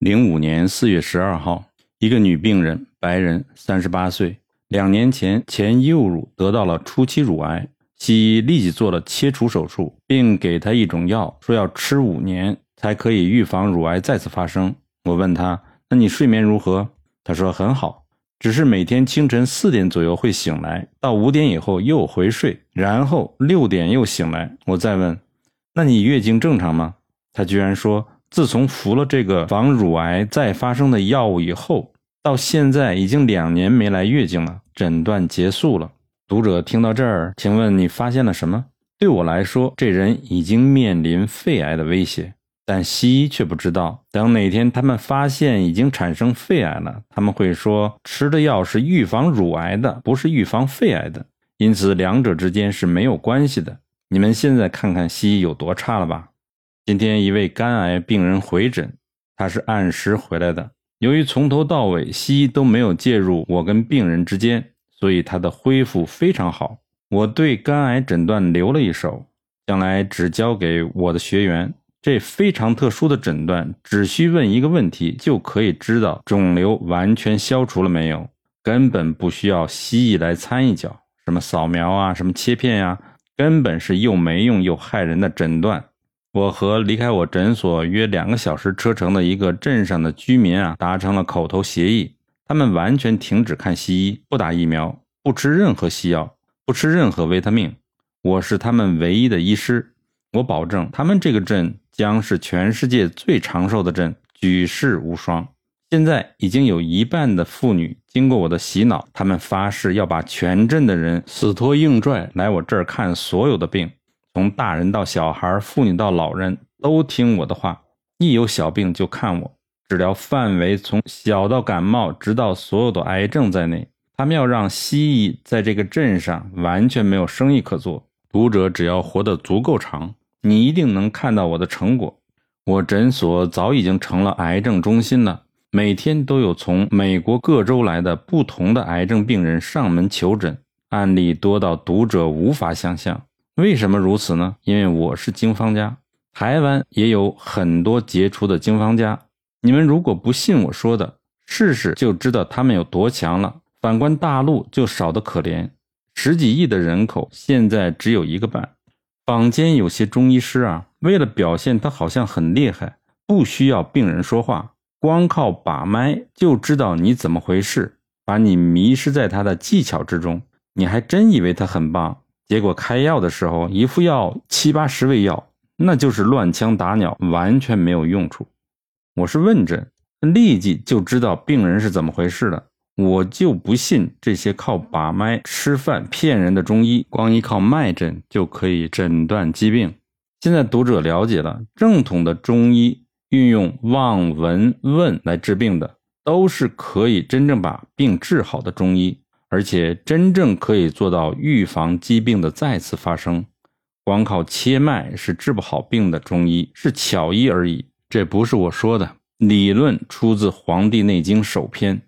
零五年四月十二号，一个女病人，白人，三十八岁，两年前前右乳得到了初期乳癌，西医立即做了切除手术，并给她一种药，说要吃五年才可以预防乳癌再次发生。我问她：“那你睡眠如何？”她说：“很好，只是每天清晨四点左右会醒来，到五点以后又回睡，然后六点又醒来。”我再问：“那你月经正常吗？”她居然说。自从服了这个防乳癌再发生的药物以后，到现在已经两年没来月经了，诊断结束了。读者听到这儿，请问你发现了什么？对我来说，这人已经面临肺癌的威胁，但西医却不知道。等哪天他们发现已经产生肺癌了，他们会说吃的药是预防乳癌的，不是预防肺癌的，因此两者之间是没有关系的。你们现在看看西医有多差了吧？今天一位肝癌病人回诊，他是按时回来的。由于从头到尾西医都没有介入我跟病人之间，所以他的恢复非常好。我对肝癌诊断留了一手，将来只交给我的学员。这非常特殊的诊断，只需问一个问题就可以知道肿瘤完全消除了没有，根本不需要西医来掺一脚。什么扫描啊，什么切片呀，根本是又没用又害人的诊断。我和离开我诊所约两个小时车程的一个镇上的居民啊，达成了口头协议，他们完全停止看西医，不打疫苗，不吃任何西药，不吃任何维他命。我是他们唯一的医师，我保证他们这个镇将是全世界最长寿的镇，举世无双。现在已经有一半的妇女经过我的洗脑，他们发誓要把全镇的人死拖硬拽来我这儿看所有的病。从大人到小孩，妇女到老人，都听我的话。一有小病就看我，治疗范围从小到感冒，直到所有的癌症在内。他们要让西医在这个镇上完全没有生意可做。读者只要活得足够长，你一定能看到我的成果。我诊所早已经成了癌症中心了，每天都有从美国各州来的不同的癌症病人上门求诊，案例多到读者无法想象。为什么如此呢？因为我是经方家，台湾也有很多杰出的经方家。你们如果不信我说的，试试就知道他们有多强了。反观大陆就少得可怜，十几亿的人口，现在只有一个半。坊间有些中医师啊，为了表现他好像很厉害，不需要病人说话，光靠把脉就知道你怎么回事，把你迷失在他的技巧之中，你还真以为他很棒。结果开药的时候，一副药七八十味药，那就是乱枪打鸟，完全没有用处。我是问诊，立即就知道病人是怎么回事了。我就不信这些靠把脉吃饭骗人的中医，光依靠脉诊就可以诊断疾病。现在读者了解了，正统的中医运用望、闻、问来治病的，都是可以真正把病治好的中医。而且真正可以做到预防疾病的再次发生，光靠切脉是治不好病的。中医是巧医而已，这不是我说的，理论出自《黄帝内经》首篇。